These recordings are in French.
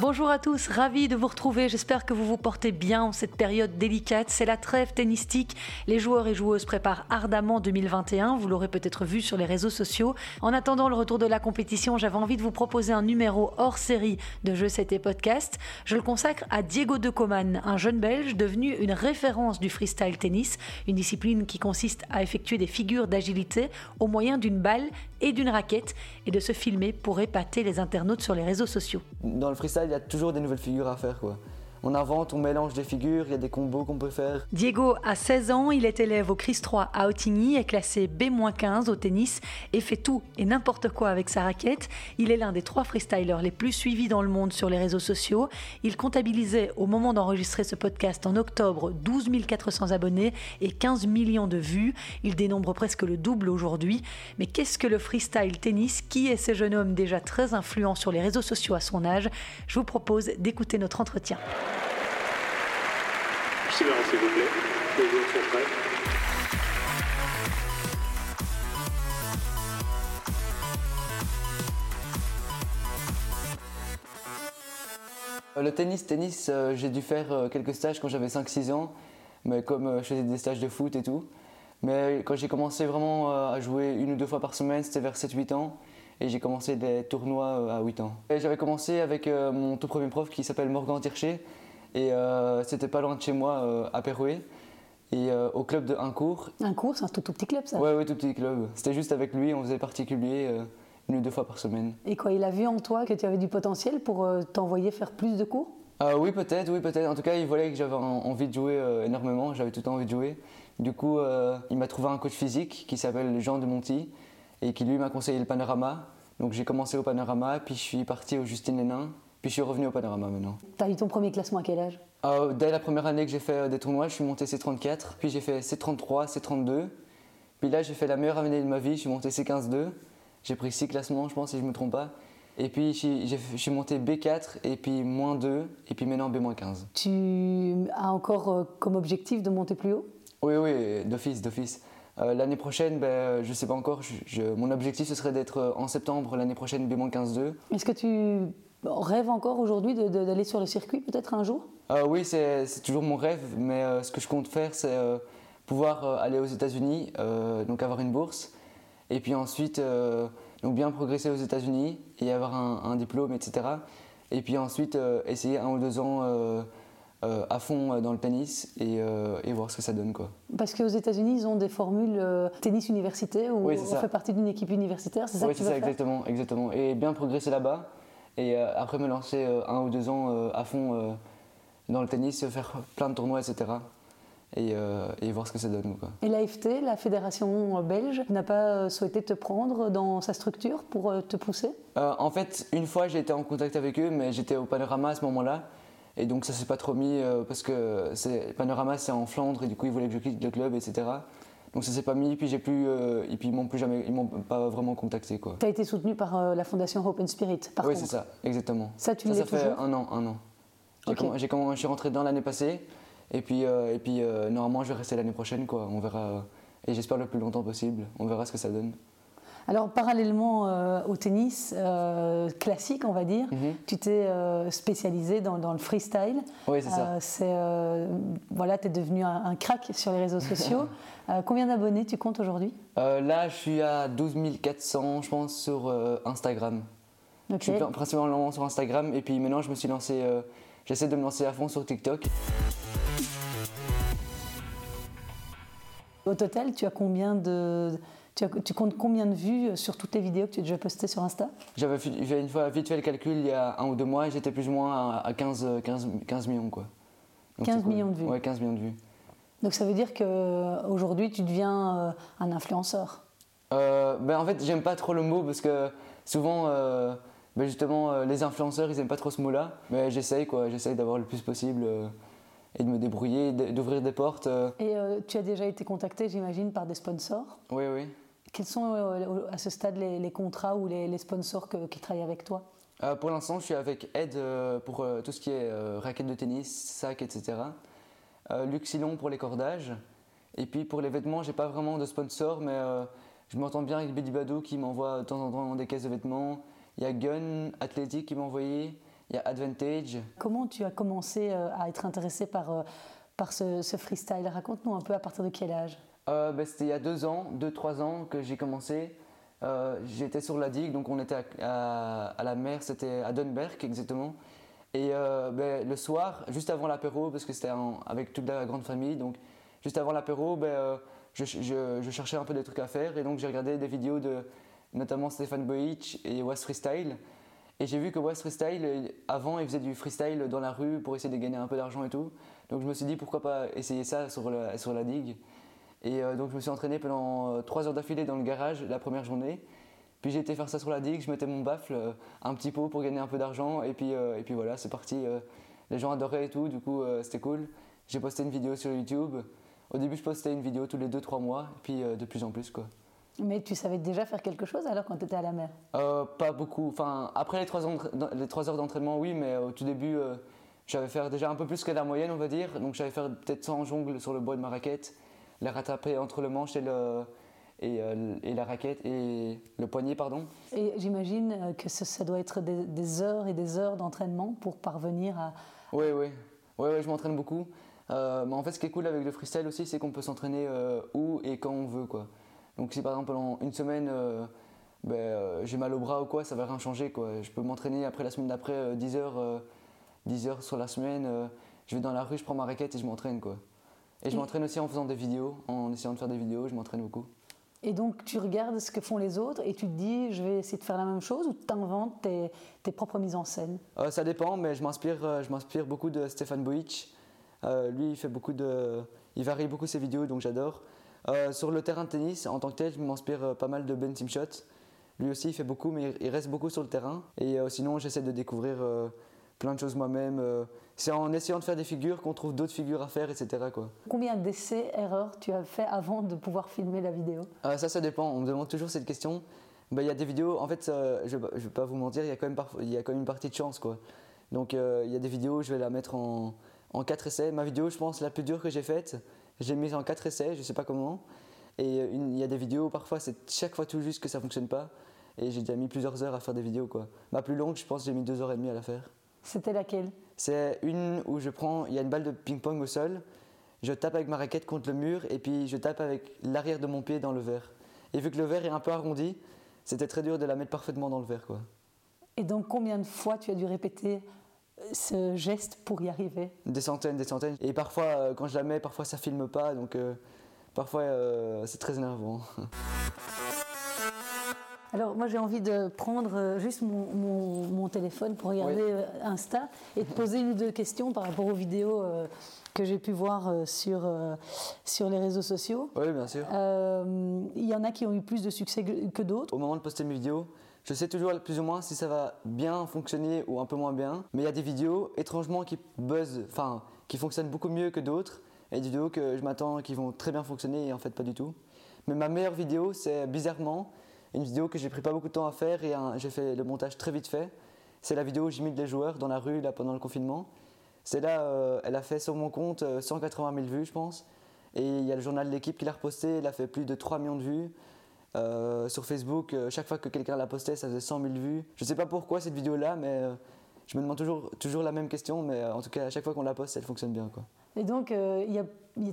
Bonjour à tous, ravi de vous retrouver. J'espère que vous vous portez bien en cette période délicate. C'est la trêve tennistique. Les joueurs et joueuses préparent ardemment 2021. Vous l'aurez peut-être vu sur les réseaux sociaux. En attendant le retour de la compétition, j'avais envie de vous proposer un numéro hors série de Jeux C'était Podcast. Je le consacre à Diego De Coman, un jeune Belge devenu une référence du freestyle tennis, une discipline qui consiste à effectuer des figures d'agilité au moyen d'une balle et d'une raquette et de se filmer pour épater les internautes sur les réseaux sociaux. Dans le freestyle, il y a toujours des nouvelles figures à faire. Quoi. On invente, on mélange des figures, il y a des combos qu'on peut faire. Diego a 16 ans, il est élève au CRIS 3 à Autigny, est classé B-15 au tennis et fait tout et n'importe quoi avec sa raquette. Il est l'un des trois freestylers les plus suivis dans le monde sur les réseaux sociaux. Il comptabilisait au moment d'enregistrer ce podcast en octobre 12 400 abonnés et 15 millions de vues. Il dénombre presque le double aujourd'hui. Mais qu'est-ce que le freestyle tennis? Qui est ce jeune homme déjà très influent sur les réseaux sociaux à son âge? Je vous propose d'écouter notre entretien. S'il vous plaît. Euh, Le tennis, tennis, euh, j'ai dû faire euh, quelques stages quand j'avais 5-6 ans, mais comme je faisais des stages de foot et tout. Mais quand j'ai commencé vraiment à jouer une ou deux fois par semaine, c'était vers 7-8 ans. Et j'ai commencé des tournois à 8 ans. Et J'avais commencé avec mon tout premier prof qui s'appelle Morgan Tircher. Et euh, c'était pas loin de chez moi, euh, à Péroué. Et euh, au club de Incourt. Un cours, c'est un tout, tout petit club ça. Ouais, ouais, tout petit club. C'était juste avec lui, on faisait particulier euh, une ou deux fois par semaine. Et quoi, il a vu en toi que tu avais du potentiel pour euh, t'envoyer faire plus de cours? Euh, oui, peut-être, oui, peut-être. En tout cas, il voyait que j'avais en- envie de jouer énormément, j'avais tout le temps envie de jouer. Du coup, il m'a trouvé un coach physique qui s'appelle Jean de Monti et qui lui m'a conseillé le panorama. Donc j'ai commencé au panorama, puis je suis parti au Justine Lénin, puis je suis revenu au panorama maintenant. Tu as eu ton premier classement à quel âge? Euh, dès la première année que j'ai fait euh, des tournois, je suis monté C34, puis j'ai fait C33, C32. Puis là, j'ai fait la meilleure année de ma vie, je suis monté C15-2. J'ai pris 6 classements, je pense, si je ne me trompe pas. Et puis, je suis- monté B4, et puis moins 2, et puis maintenant B-15. Tu as encore euh, comme objectif de monter plus haut? Oui, oui, d'office, d'office. Euh, l'année prochaine, ben, je ne sais pas encore, je- je- mon objectif, ce serait d'être en septembre l'année prochaine B-15-2. Est-ce que tu rêves encore aujourd'hui d'aller sur le circuit peut-être un jour? Euh, oui, c'est toujours mon rêve, mais euh, ce que je compte faire, c'est euh, pouvoir euh, aller aux États-Unis, donc avoir une bourse, et puis ensuite donc bien progresser aux États-Unis et avoir un, un diplôme, etc. Et puis ensuite essayer un ou deux ans à fond dans le tennis et, et voir ce que ça donne. Quoi. Parce qu'aux États-Unis, ils ont des formules tennis université où Oui, on ça. fait partie d'une équipe universitaire, c'est ça Oui, c'est ça, faire? exactement, exactement. Et bien progresser là-bas, et euh, après me lancer euh, un ou deux ans euh, à fond dans le tennis, faire plein de tournois, etc. Et, euh, et voir ce que ça donne. Quoi. Et l'AFT, la fédération belge, n'a pas souhaité te prendre dans sa structure pour te pousser? Euh, en fait, une fois j'ai été en contact avec eux, mais j'étais au Panorama à ce moment-là. Et donc ça s'est pas trop mis euh, parce que Panorama c'est en Flandre et du coup ils voulaient que je quitte le club, etc. Donc ça s'est pas mis, puis j'ai plus, euh, et puis ils m'ont plus jamais, ils m'ont pas vraiment contacté quoi. Tu as été soutenu par euh, la fondation Hope and Spirit, par oui c'est ça, exactement. Ça, tu ça, ça fait un an, un an. J'ai je suis rentré dedans l'année passée, et puis, euh, et puis normalement je vais rester l'année prochaine quoi. On verra, et j'espère le plus longtemps possible. On verra ce que ça donne. Alors, parallèlement euh, au tennis euh, classique, on va dire, Mhm. tu t'es euh, spécialisé dans, dans le freestyle. Oui c'est ça. C'est, voilà, tu es devenu un, un crack sur les réseaux sociaux. Combien d'abonnés tu comptes aujourd'hui? Là, je suis à 12 400, je pense, sur Instagram. Je suis pr- principalement sur Instagram et puis maintenant, je me suis lancé. J'essaie de me lancer à fond sur TikTok. Au total, tu as combien de. Tu, as- tu comptes combien de vues sur toutes les vidéos que tu as déjà postées sur Insta? J'avais fait- une fois vite fait le calcul il y a un ou deux mois et j'étais plus ou moins à, à 15, euh, 15, 15 millions. Quoi. Donc 15 c'est cool. millions de vues. Ouais, 15 millions de vues. Donc ça veut dire qu'aujourd'hui, tu deviens euh, un influenceur? Euh, ben, en fait, j'aime pas trop le mot parce que souvent, euh, ben, justement, euh, les influenceurs, ils aiment pas trop ce mot-là. Mais j'essaye, quoi. J'essaye d'avoir le plus possible euh, et de me débrouiller, d'ouvrir des portes. euh. Et euh, tu as déjà été contacté, j'imagine, par des sponsors? Oui, oui. Quels sont euh, à ce stade les, les contrats ou les, les sponsors que- qui travaillent avec toi? Euh, pour l'instant, je suis avec Ed pour tout ce qui est raquettes de tennis, sacs, etc. Luxilon pour les cordages. Et puis pour les vêtements, j'ai pas vraiment de sponsor, mais je m'entends bien avec Betty Badou qui m'envoie de temps en temps des caisses de vêtements. Il y a Gun Athletic qui m'a envoyé. Il y a Advantage. Comment tu as commencé euh, à être intéressé par, euh, par ce, ce freestyle? Raconte-nous un peu à partir de quel âge? Euh, ben, C'était il y a deux ans, deux, trois ans que j'ai commencé. Euh, J'étais sur la digue, donc on était à, à- à la mer, c'était à Dunberg exactement. Et euh, ben, le soir, juste avant l'apéro, parce que c'était avec toute la grande famille, donc juste avant l'apéro, ben, je, je- je cherchais un peu des trucs à faire et donc j'ai regardé des vidéos de notamment Stéphane Boich et West Freestyle. Et j'ai vu que West Freestyle, euh, avant, il faisait du freestyle dans la rue pour essayer de gagner un peu d'argent et tout. Donc je me suis dit pourquoi pas essayer ça sur la, sur la digue. Et euh, donc je me suis entraîné pendant euh, trois heures d'affilée dans le garage la première journée. Puis j'ai été faire ça sur la digue, je mettais mon baffle, euh, un petit pot pour gagner un peu d'argent. Et, puis, euh, et puis voilà, c'est parti. euh, les gens adoraient et tout, du coup euh, c'était cool. J'ai posté une vidéo sur YouTube. Au début je postais une vidéo tous les 2-3 mois, et puis euh, de plus en plus quoi. Mais tu savais déjà faire quelque chose alors quand tu étais à la mer? Euh, pas beaucoup. Enfin, après les 3 heures d'entraînement, oui, mais au tout début, euh, j'avais faire déjà un peu plus que la moyenne, on va dire. Donc j'allais faire peut-être 100 jongles sur le bois de ma raquette, les rattraper entre le manche et, le, et, euh, et la raquette et le poignet, pardon. Et j'imagine euh, que ça, ça doit être des, des heures et des heures d'entraînement pour parvenir à... Oui, oui. Oui, oui, je m'entraîne beaucoup. Euh, mais en fait, ce qui est cool avec le freestyle aussi, c'est qu'on peut s'entraîner euh, où et quand on veut, quoi. Donc si par exemple pendant une semaine, euh, ben, euh, j'ai mal au bras ou quoi, ça va rien changer, quoi. Je peux m'entraîner après la semaine d'après, euh, 10 heures, euh, 10 heures sur la semaine. euh, je vais dans la rue, je prends ma raquette et je m'entraîne, quoi. Et je m'entraîne aussi en faisant des vidéos, en essayant de faire des vidéos, je m'entraîne beaucoup. Et donc tu regardes ce que font les autres et tu te dis je vais essayer de faire la même chose ou tu inventes tes, tes propres mises en scène? Euh, ça dépend, mais je m'inspire, euh, je m'inspire beaucoup de Stéphane Boich. Euh, lui, il fait beaucoup de, il varie beaucoup ses vidéos, donc j'adore. Euh, sur le terrain de tennis, en tant que tel, je m'inspire euh, pas mal de Ben Simshot. Lui aussi, il fait beaucoup, mais il reste beaucoup sur le terrain. Et euh, sinon, j'essaie de découvrir euh, plein de choses moi-même. c'est en essayant de faire des figures qu'on trouve d'autres figures à faire, etc. Quoi. Combien d'essais, erreurs tu as fait avant de pouvoir filmer la vidéo? Ça, ça dépend. On me demande toujours cette question. Ben, Il y a des vidéos, en fait, je ne vais pas vous mentir, il y, a quand même parfois- il y a quand même une partie de chance. Quoi. Donc il y a des vidéos, je vais la mettre en, en 4 essais. Ma vidéo, je pense, la plus dure que j'ai faite, j'ai mise en 4 essais, je ne sais pas comment. Et euh, il y a des vidéos, parfois, c'est chaque fois tout juste que ça ne fonctionne pas. Et j'ai déjà mis plusieurs heures à faire des vidéos. Quoi. Ma plus longue, je pense, j'ai mis 2 heures et demie à la faire. C'était laquelle? C'est une où je prends, il y a une balle de ping-pong au sol, je tape avec ma raquette contre le mur et puis je tape avec l'arrière de mon pied dans le verre. Et vu que le verre est un peu arrondi, c'était très dur de la mettre parfaitement dans le verre. Quoi. Et donc combien de fois tu as dû répéter ce geste pour y arriver Des centaines, des centaines. Et parfois, euh, quand je la mets, parfois ça filme pas, donc euh, parfois euh, c'est très énervant. Alors moi j'ai envie de prendre juste mon, mon- mon téléphone pour regarder Oui. Insta et de poser une ou deux questions par rapport aux vidéos euh, que j'ai pu voir sur, sur les réseaux sociaux. oui, bien sûr. Il y en a qui ont eu plus de succès que d'autres. Au moment de poster mes vidéos, je sais toujours plus ou moins si ça va bien fonctionner ou un peu moins bien. Mais il y a des vidéos étrangement qui buzzent, enfin qui fonctionnent beaucoup mieux que d'autres. Et des vidéos que je m'attends qui vont très bien fonctionner et en fait pas du tout. Mais ma meilleure vidéo, c'est bizarrement une vidéo que j'ai pris pas beaucoup de temps à faire et j'ai fait le montage très vite fait. C'est la vidéo où j'imite les joueurs dans la rue là, pendant le confinement. C'est là, euh, elle a fait sur mon compte euh, 180 000 vues, je pense. Et il y a le journal de l'équipe qui l'a reposté, elle a fait plus de 3 millions de vues. Euh, sur Facebook, euh, chaque fois que quelqu'un la postait, ça faisait 100 000 vues. Je sais pas pourquoi cette vidéo-là, mais euh, je me demande toujours, toujours la même question, mais en tout cas, à chaque fois qu'on la poste, elle fonctionne bien. Quoi. Et donc il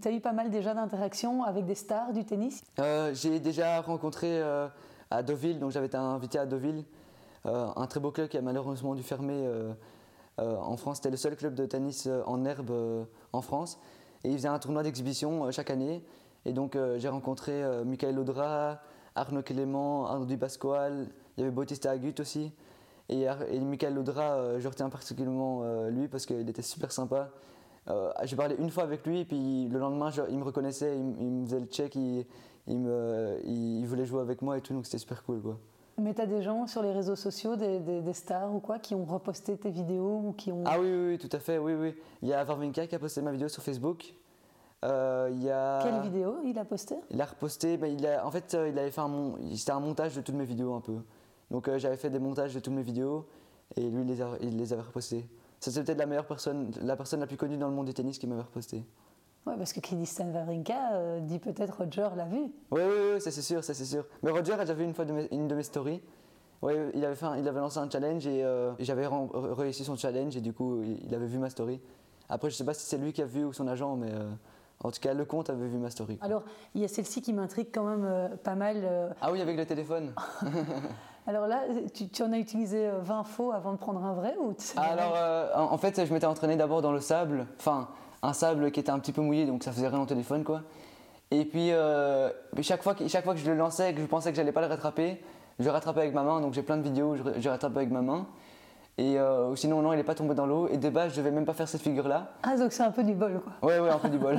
tu as eu pas mal déjà d'interactions avec des stars du tennis? J'ai déjà rencontré à Deauville, donc j'avais été invité à Deauville, un très beau club qui a malheureusement dû fermer en France. C'était le seul club de tennis en herbe en France. Et ils faisaient un tournoi d'exhibition chaque année. Et donc j'ai rencontré Michael Audra, Arnaud Clément, Arnaud Di Pasquale, il y avait Bautista Agut aussi. Et, et Michael Audra, euh, je retiens particulièrement euh, lui parce qu'il était super sympa. Euh, j'ai parlé une fois avec lui, et puis le lendemain, je- il me reconnaissait, il, me faisait le check, il, il me, il, il voulait jouer avec moi et tout, donc c'était super cool. Quoi. Mais tu as des gens sur les réseaux sociaux, des, des- des stars ou quoi, qui ont reposté tes vidéos ou qui ont... Ah oui, oui, oui, tout à fait, oui, oui. Il y a Varvinka qui a posté ma vidéo sur Facebook. Euh, il y a... Quelle vidéo il a posté? Il a reposté, ben, il a, en fait, euh, il avait fait un, mon- c'était un montage de toutes mes vidéos un peu. Donc euh, j'avais fait des montages de toutes mes vidéos et lui, il les, a- il les avait repostées. Ça, c'est peut-être la meilleure personne, la personne la plus connue dans le monde du tennis qui m'avait reposté. Ouais, parce que Kristin Wawrinka euh, dit peut-être Roger l'a vu. Oui, oui, oui, ça c'est sûr, ça c'est sûr. Mais Roger a déjà vu une fois de mes- une de mes stories. Ouais, il avait, fait un- il avait lancé un challenge et, et j'avais rem- réussi son challenge et du coup, il avait vu ma story. Après, je sais pas si c'est lui qui a vu ou son agent, mais en tout cas, le compte avait vu ma story. quoi. Alors, il y a celle-ci qui m'intrigue quand même euh, pas mal. euh. Ah oui, avec le téléphone. Alors là, tu, tu en as utilisé euh, 20 faux avant de prendre un vrai ou Alors, euh, en fait, je m'étais entraîné d'abord dans le sable, enfin, un sable qui était un petit peu mouillé, donc ça faisait rien au téléphone, quoi. Et puis, euh, chaque, fois que, chaque fois que je le lançais et que je pensais que j'allais pas le rattraper, je le rattrapais avec ma main, donc j'ai plein de vidéos où je, je rattrape avec ma main. Et euh, sinon, non, il n'est pas tombé dans l'eau. Et de base, je devais même pas faire cette figure-là. Ah, donc c'est un peu du bol, quoi. Ouais, ouais, un peu du bol.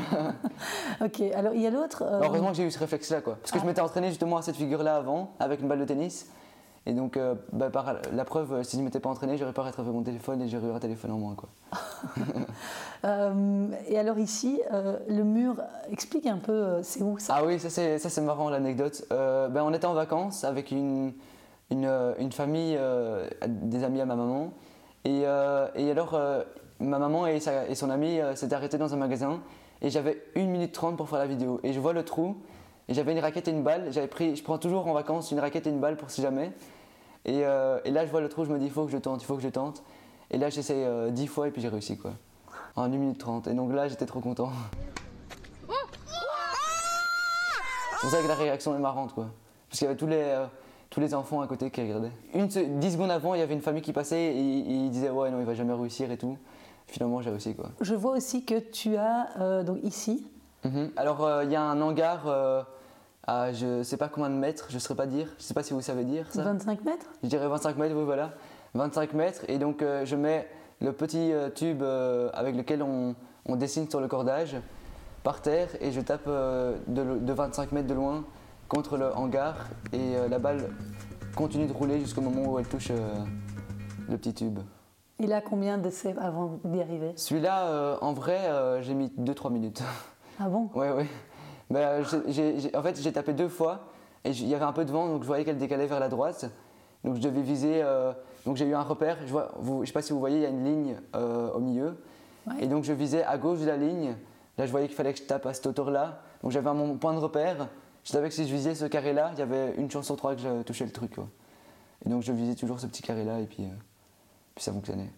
Ok, alors il y a l'autre. euh, Heureusement que j'ai eu ce réflexe-là, quoi. Parce que je m'étais entraîné justement à cette figure-là avant, avec une balle de tennis. Et donc, euh, bah, par la preuve, si je m'étais pas entraîné, j'aurais pas rattrapé mon téléphone et j'aurais eu un téléphone en moins, quoi. et alors ici, le mur, explique un peu, c'est où ça? Ah oui, ça c'est, ça c'est marrant l'anecdote. Ben, on était en vacances avec une, une, euh, une famille, euh, des amis à ma maman. Et, euh, et alors, ma maman et, sa- et son ami s'étaient arrêtés dans un magasin. Et j'avais 1 minute 30 pour faire la vidéo. Et je vois le trou. Et j'avais une raquette et une balle. J'avais pris, je prends toujours en vacances une raquette et une balle pour si jamais. Et, euh, et là, je vois le trou, je me dis, il faut que je tente, il faut que je tente. Et là, j'essaie euh, 10 fois et puis j'ai réussi, quoi. En 1 minute 30. Et donc là, j'étais trop content. C'est pour ça que la réaction est marrante, quoi. Parce qu'il y avait tous les, euh, tous les enfants à côté qui regardaient. Une, se- 10 secondes avant, il y avait une famille qui passait et, ils disaient Ouais, non, il va jamais réussir et tout. Finalement, j'ai réussi, quoi. Je vois aussi que tu as, euh, donc ici, Mhm. Alors, euh, il y a un hangar euh, à je sais pas combien de mètres, je ne saurais pas dire. Je sais pas si vous savez dire ça. 25 mètres? Je dirais 25 mètres, oui, voilà. 25 mètres. Et donc, je mets le petit tube avec lequel on, on dessine sur le cordage par terre et je tape de 25 mètres de loin contre le hangar. Et euh, la balle continue de rouler jusqu'au moment où elle touche euh, le petit tube. Il a combien d'essais avant d'y arriver? Celui-là, euh, en vrai, j'ai mis 2-3 minutes. Ah bon? Ouais, ouais. J'ai- j'ai- en fait, j'ai tapé deux fois et j- il y avait un peu de vent, donc je voyais qu'elle décalait vers la droite. Donc je devais viser. donc j'ai eu un repère. Je je sais pas si vous voyez, il y a une ligne au milieu. Ouais. Et donc je visais à gauche de la ligne. Là, je voyais qu'il fallait que je tape à cette hauteur-là. Donc j'avais mon point de repère. Je savais que si je visais ce carré-là, il y avait une chance sur trois que je touchais le truc. quoi. Et donc je visais toujours ce petit carré-là et puis, euh, puis ça fonctionnait.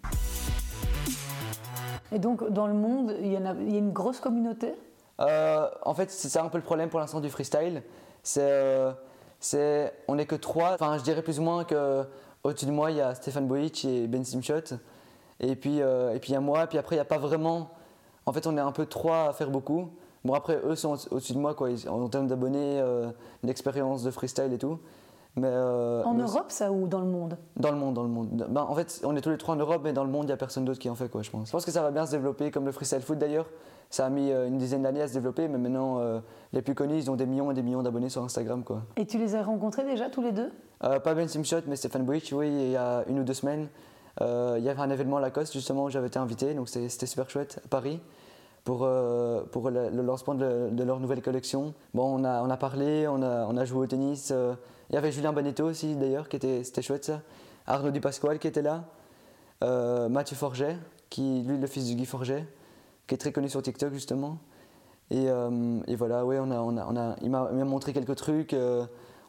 Et donc, dans le monde, il y, en a, il y a une grosse communauté? Euh, en fait, c'est ça un peu le problème pour l'instant du freestyle. C'est, euh, c'est, on n'est que trois. Enfin, je dirais plus ou moins que au-dessus de moi, il y a Stéphane Boic et Ben Simshot. Et puis, et puis il y a moi. Puis après, il n'y a pas vraiment. En fait, on est un peu trois à faire beaucoup. Bon, après, eux sont au- au-dessus de moi, quoi, en termes d'abonnés, euh, d'expérience de freestyle et tout. Mais, euh, En mais- Europe, ça, ou dans le monde? Dans le monde, dans le monde. Ben, en fait, on est tous les trois en Europe, mais dans le monde, il n'y a personne d'autre qui en fait, quoi, je pense. Je pense que ça va bien se développer, comme le freestyle foot d'ailleurs. Ça a mis euh, une dizaine d'années à se développer, mais maintenant, euh, les plus connus, ils ont des millions et des millions d'abonnés sur Instagram, quoi. Et tu les as rencontrés déjà, tous les deux? Euh, pas Ben Simshot, mais Stéphane Boic, oui, il y a une ou deux semaines. il y avait un événement à Lacoste, justement, où j'avais été invité, donc c'était super chouette, à Paris, pour, euh, pour le, lancement de, leur nouvelle collection. Bon, on a, on a parlé, on a, on a joué au tennis. euh, il y avait Julien Bonetto aussi, d'ailleurs, qui était, c'était chouette, ça. Arnaud Dupasquale qui était là. Euh, Mathieu Forget, qui, lui, le fils de Guy Forget, qui est très connu sur TikTok, justement. Et, euh, et voilà, ouais, on a, on a, on a, il m'a montré quelques trucs,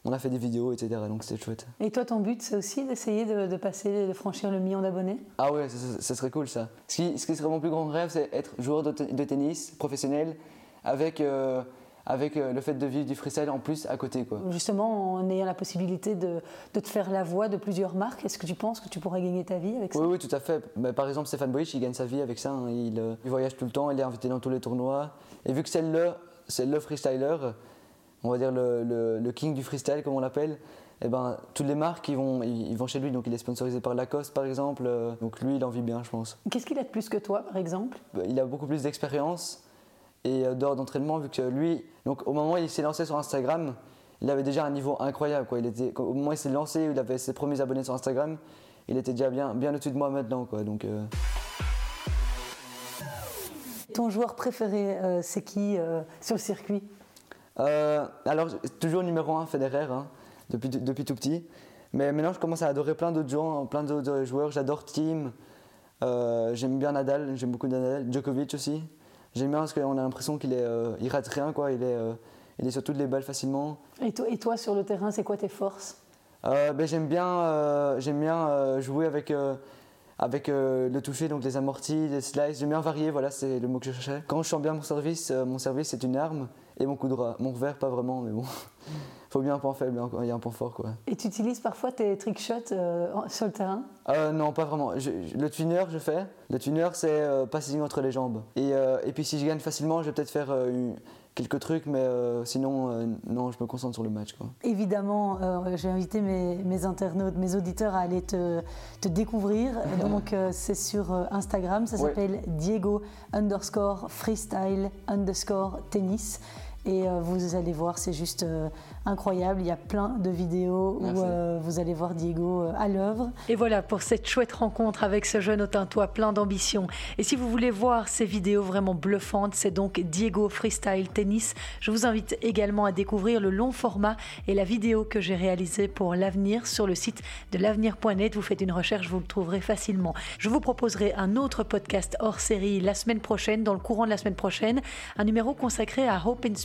on a fait des vidéos, etc. Donc c'était chouette. Et toi, ton but, c'est aussi d'essayer de, de passer, de franchir le million d'abonnés? Ah ouais, ça, serait cool ça. Ce qui, ce qui serait mon plus grand rêve, c'est être joueur de, te- de tennis professionnel avec, euh, avec euh, le fait de vivre du freestyle en plus à côté. Quoi. Justement, en ayant la possibilité de, de te faire la voix de plusieurs marques, est-ce que tu penses que tu pourrais gagner ta vie avec ça? Oui, oui, tout à fait. Mais par exemple, Stéphane Boic, il gagne sa vie avec ça. hein. Il, euh, il voyage tout le temps, il est invité dans tous les tournois. Et vu que c'est le, c'est le freestyler, on va dire le, le- le king du freestyle, comme on l'appelle, eh ben, toutes les marques, ils vont, ils, vont chez lui. Donc il est sponsorisé par Lacoste, par exemple. Euh, Donc lui, il en vit bien, je pense. Qu'est-ce qu'il a de plus que toi, par exemple? Il a beaucoup plus d'expérience et euh, d'heures d'entraînement vu que lui, donc au moment où il s'est lancé sur Instagram, il avait déjà un niveau incroyable. Quoi. Il était, au moment où il s'est lancé, où il avait ses premiers abonnés sur Instagram, il était déjà bien, bien au-dessus de moi maintenant. Quoi. Donc, euh, Ton joueur préféré, euh, c'est qui euh, sur le circuit? Euh, alors, toujours numéro un, Federer, hein, depuis, depuis tout petit. Mais maintenant, je commence à adorer plein d'autres gens, plein d'autres joueurs. J'adore Team. Euh, j'aime bien Nadal, j'aime beaucoup Nadal. Djokovic aussi. J'aime bien parce qu'on a l'impression qu'il est, euh, il rate rien, quoi. Il est, il est sur toutes les balles facilement. et toi, et toi, sur le terrain, c'est quoi tes forces? Ben, J'aime bien, j'aime bien jouer avec avec le toucher, donc les amortis, les slices. J'aime bien varier, voilà, c'est le mot que je cherchais. Quand je sens bien mon service, mon service c'est une arme et mon coup droit. Mon revers, pas vraiment, mais bon. faut bien un point faible, il y a un point fort. Quoi. Et tu utilises parfois tes trick shots euh, sur le terrain? Euh, Non, pas vraiment. le tuner, je fais. Le tuner, c'est euh, passing entre les jambes. Et, et, puis si je gagne facilement, je vais peut-être faire quelques trucs, mais sinon, non, je me concentre sur le match. Quoi. Évidemment, j'ai invité mes, mes, internautes, mes auditeurs à aller te, te découvrir. Donc, c'est sur Instagram, ça s'appelle Diego underscore freestyle underscore tennis. Et euh, vous allez voir, c'est juste euh, incroyable. Il y a plein de vidéos où euh, vous allez voir Diego à l'œuvre. Et voilà pour cette chouette rencontre avec ce jeune Autintois plein d'ambition. Et si vous voulez voir ces vidéos vraiment bluffantes, c'est donc Diego Freestyle Tennis. Je vous invite également à découvrir le long format et la vidéo que j'ai réalisée pour l'avenir sur le site de l'avenir.net. Vous faites une recherche, vous le trouverez facilement. Je vous proposerai un autre podcast hors série la semaine prochaine, dans le courant de la semaine prochaine, un numéro consacré à Hope and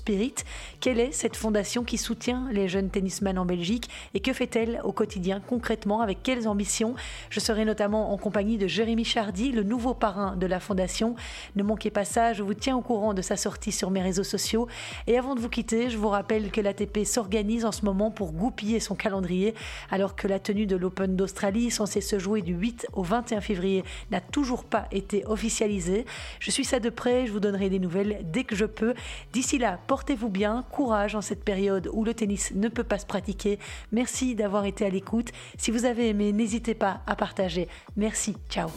Quelle est cette fondation qui soutient les jeunes tennisman en Belgique et que fait-elle au quotidien concrètement Avec quelles ambitions? Je serai notamment en compagnie de Jérémy Chardy, le nouveau parrain de la fondation. Ne manquez pas ça, je vous tiens au courant de sa sortie sur mes réseaux sociaux. Et avant de vous quitter, je vous rappelle que l'ATP s'organise en ce moment pour goupiller son calendrier alors que la tenue de l'Open d'Australie, censée se jouer du 8 au 21 février, n'a toujours pas été officialisée. Je suis ça de près, je vous donnerai des nouvelles dès que je peux. D'ici là, Portez-vous bien, courage en cette période où le tennis ne peut pas se pratiquer. Merci d'avoir été à l'écoute. Si vous avez aimé, n'hésitez pas à partager. Merci, ciao.